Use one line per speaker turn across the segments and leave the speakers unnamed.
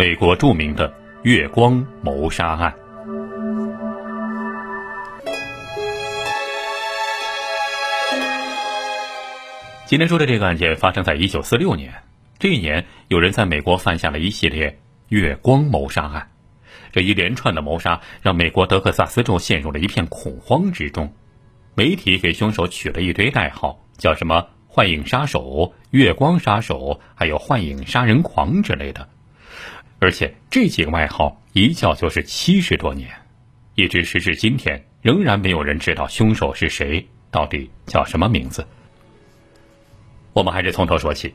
美国著名的月光谋杀案。今天说的这个案件发生在一九四六年，这一年有人在美国犯下了一系列月光谋杀案，这一连串的谋杀让美国德克萨斯州陷入了一片恐慌之中，媒体给凶手取了一堆代号，叫什么“幻影杀手”“月光杀手”还有“幻影杀人狂”之类的。而且这几个外号一叫就是七十多年，一直时至今天，仍然没有人知道凶手是谁，到底叫什么名字。我们还是从头说起。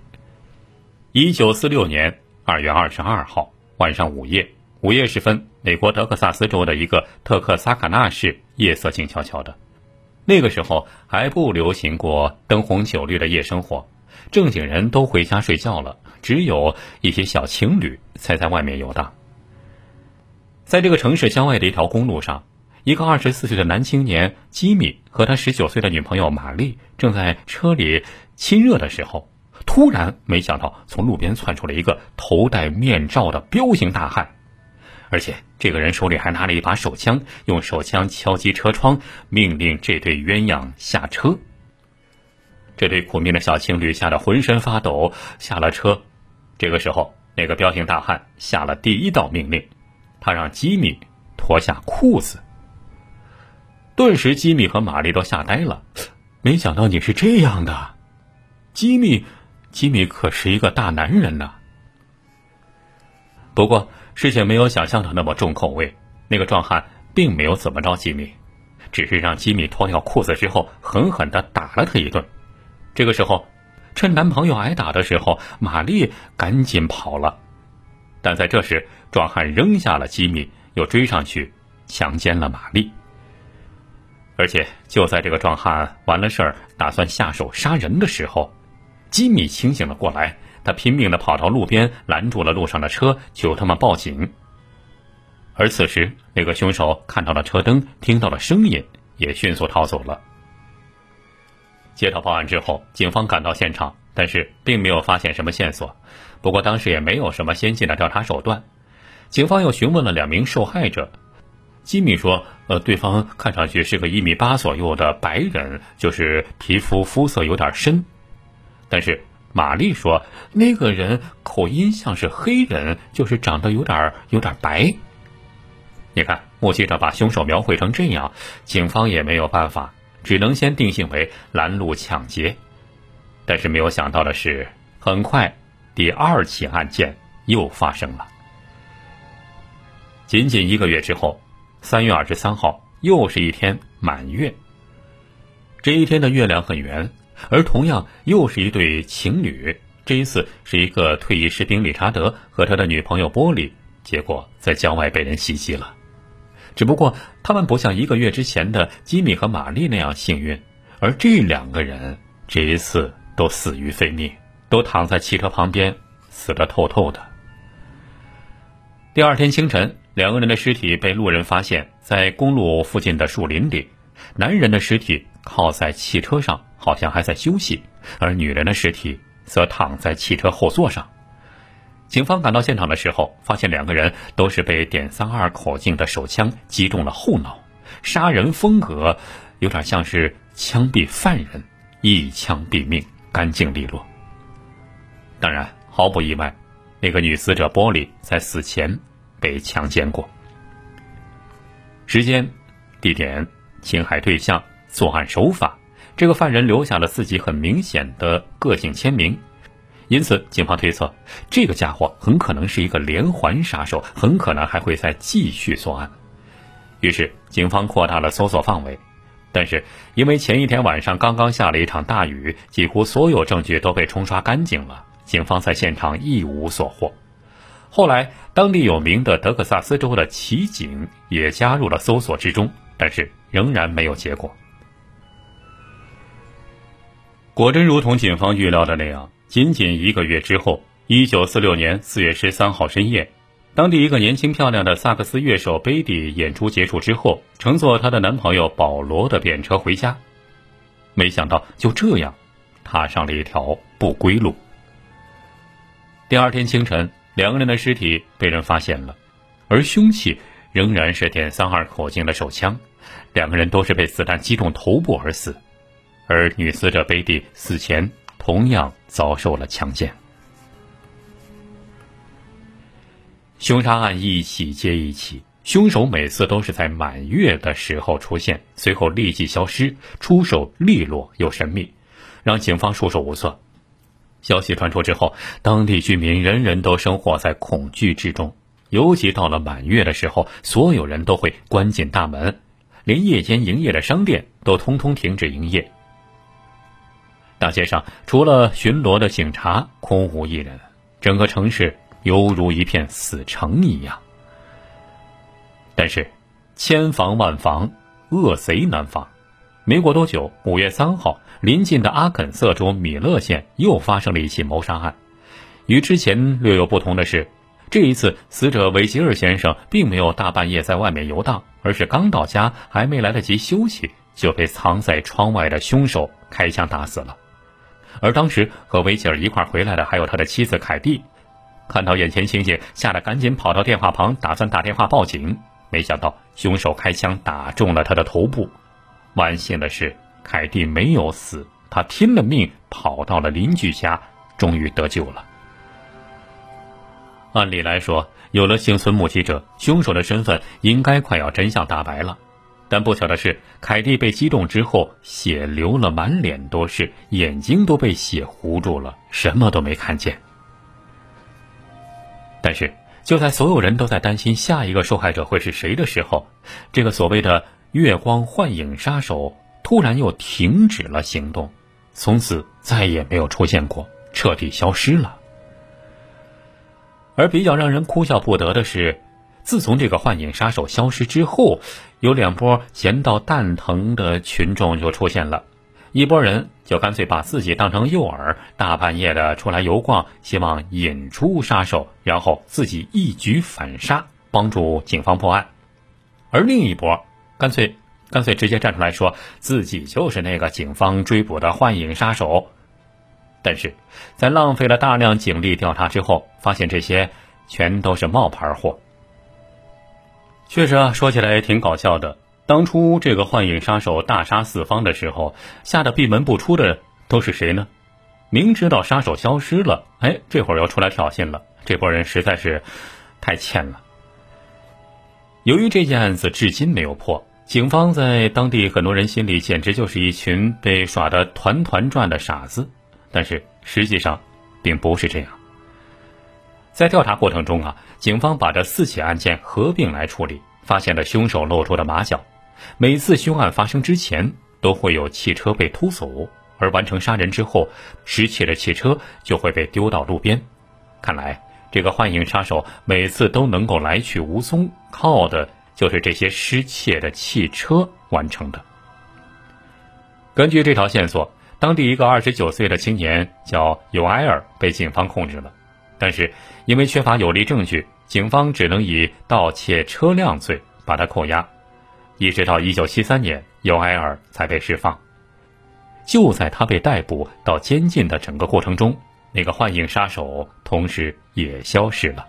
一九四六年二月二十二号晚上午夜，午夜时分，美国德克萨斯州的一个特克萨卡纳市夜色静悄悄的，那个时候还不流行过灯红酒绿的夜生活。正经人都回家睡觉了，只有一些小情侣才在外面游荡。在这个城市郊外的一条公路上，一个二十四岁的男青年吉米和他十九岁的女朋友玛丽正在车里亲热的时候，突然没想到从路边窜出了一个头戴面罩的彪形大汉，而且这个人手里还拿了一把手枪，用手枪敲击车窗，命令这对鸳鸯下车。这对苦命的小情侣吓得浑身发抖，下了车。这个时候，那个彪形大汉下了第一道命令，他让吉米脱下裤子。顿时，吉米和玛丽都吓呆了。没想到你是这样的，吉米，吉米可是一个大男人呐。不过，事情没有想象的那么重口味。那个壮汉并没有怎么着吉米，只是让吉米脱掉裤子之后，狠狠的打了他一顿。这个时候，趁男朋友挨打的时候，玛丽赶紧跑了。但在这时，壮汉扔下了吉米，又追上去强奸了玛丽。而且就在这个壮汉完了事儿，打算下手杀人的时候，吉米清醒了过来，他拼命的跑到路边，拦住了路上的车，求他们报警。而此时，那个凶手看到了车灯，听到了声音，也迅速逃走了。接到报案之后，警方赶到现场，但是并没有发现什么线索。不过当时也没有什么先进的调查手段。警方又询问了两名受害者，吉米说：“呃，对方看上去是个一米八左右的白人，就是皮肤肤色有点深。”但是玛丽说：“那个人口音像是黑人，就是长得有点有点白。”你看，目击者把凶手描绘成这样，警方也没有办法。只能先定性为拦路抢劫，但是没有想到的是，很快第二起案件又发生了。仅仅一个月之后，三月二十三号，又是一天满月。这一天的月亮很圆，而同样又是一对情侣。这一次是一个退役士兵理查德和他的女朋友波莉，结果在郊外被人袭击了。只不过他们不像一个月之前的吉米和玛丽那样幸运，而这两个人这一次都死于非命，都躺在汽车旁边，死得透透的。第二天清晨，两个人的尸体被路人发现，在公路附近的树林里。男人的尸体靠在汽车上，好像还在休息，而女人的尸体则躺在汽车后座上。警方赶到现场的时候，发现两个人都是被点三二口径的手枪击中了后脑，杀人风格有点像是枪毙犯人，一枪毙命，干净利落。当然，毫不意外，那个女死者玻璃在死前被强奸过。时间、地点、侵害对象、作案手法，这个犯人留下了自己很明显的个性签名。因此，警方推测，这个家伙很可能是一个连环杀手，很可能还会再继续作案。于是，警方扩大了搜索范围，但是因为前一天晚上刚刚下了一场大雨，几乎所有证据都被冲刷干净了，警方在现场一无所获。后来，当地有名的德克萨斯州的骑警也加入了搜索之中，但是仍然没有结果。果真如同警方预料的那样。仅仅一个月之后，一九四六年四月十三号深夜，当地一个年轻漂亮的萨克斯乐手贝蒂演出结束之后，乘坐她的男朋友保罗的便车回家，没想到就这样踏上了一条不归路。第二天清晨，两个人的尸体被人发现了，而凶器仍然是点三二口径的手枪。两个人都是被子弹击中头部而死，而女死者贝蒂死前同样遭受了强奸。凶杀案一起接一起，凶手每次都是在满月的时候出现，随后立即消失，出手利落又神秘，让警方束手无策。消息传出之后，当地居民人人都生活在恐惧之中，尤其到了满月的时候，所有人都会关紧大门，连夜间营业的商店都通通停止营业。大街上除了巡逻的警察，空无一人，整个城市。犹如一片死城一样，但是千防万防，恶贼难防。没过多久，五月三号，临近的阿肯色州米勒县又发生了一起谋杀案。与之前略有不同的是，这一次死者维吉尔先生并没有大半夜在外面游荡，而是刚到家，还没来得及休息，就被藏在窗外的凶手开枪打死了。而当时和维吉尔一块回来的还有他的妻子凯蒂。看到眼前情景，吓得赶紧跑到电话旁，打算打电话报警。没想到凶手开枪打中了他的头部。万幸的是，凯蒂没有死，他拼了命跑到了邻居家，终于得救了。按理来说，有了幸存目击者，凶手的身份应该快要真相大白了。但不巧的是，凯蒂被击中之后，血流了满脸都是，眼睛都被血糊住了，什么都没看见。但是，就在所有人都在担心下一个受害者会是谁的时候，这个所谓的“月光幻影杀手”突然又停止了行动，从此再也没有出现过，彻底消失了。而比较让人哭笑不得的是，自从这个幻影杀手消失之后，有两波闲到蛋疼的群众就出现了。一波人就干脆把自己当成诱饵，大半夜的出来游逛，希望引出杀手，然后自己一举反杀，帮助警方破案。而另一波干脆干脆直接站出来说自己就是那个警方追捕的幻影杀手。但是在浪费了大量警力调查之后，发现这些全都是冒牌货。确实啊，说起来也挺搞笑的。当初这个幻影杀手大杀四方的时候，吓得闭门不出的都是谁呢？明知道杀手消失了，哎，这会儿又出来挑衅了，这波人实在是太欠了。由于这件案子至今没有破，警方在当地很多人心里简直就是一群被耍得团团转的傻子。但是实际上，并不是这样。在调查过程中啊，警方把这四起案件合并来处理，发现了凶手露出的马脚。每次凶案发生之前，都会有汽车被偷走，而完成杀人之后，失窃的汽车就会被丢到路边。看来，这个幻影杀手每次都能够来去无踪，靠的就是这些失窃的汽车完成的。根据这条线索，当地一个二十九岁的青年叫尤埃尔被警方控制了，但是因为缺乏有力证据，警方只能以盗窃车辆罪把他扣押。一直到一九七三年，尤埃尔才被释放。就在他被逮捕到监禁的整个过程中，那个幻影杀手同时也消失了。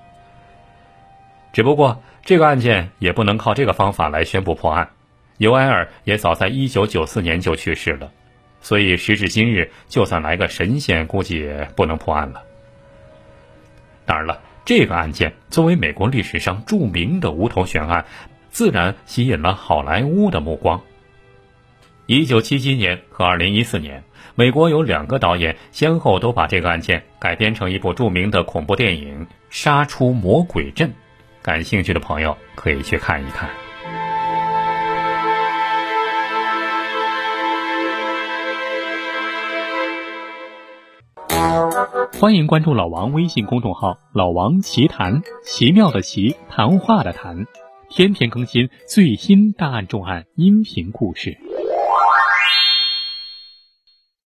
只不过这个案件也不能靠这个方法来宣布破案。尤埃尔也早在一九九四年就去世了，所以时至今日，就算来个神仙，估计也不能破案了。当然了，这个案件作为美国历史上著名的无头悬案。自然吸引了好莱坞的目光。一九七七年和二零一四年，美国有两个导演先后都把这个案件改编成一部著名的恐怖电影《杀出魔鬼阵》，感兴趣的朋友可以去看一看。
欢迎关注老王微信公众号“老王奇谈”，奇妙的奇，谈话的谈。天天更新最新大案重案音频故事。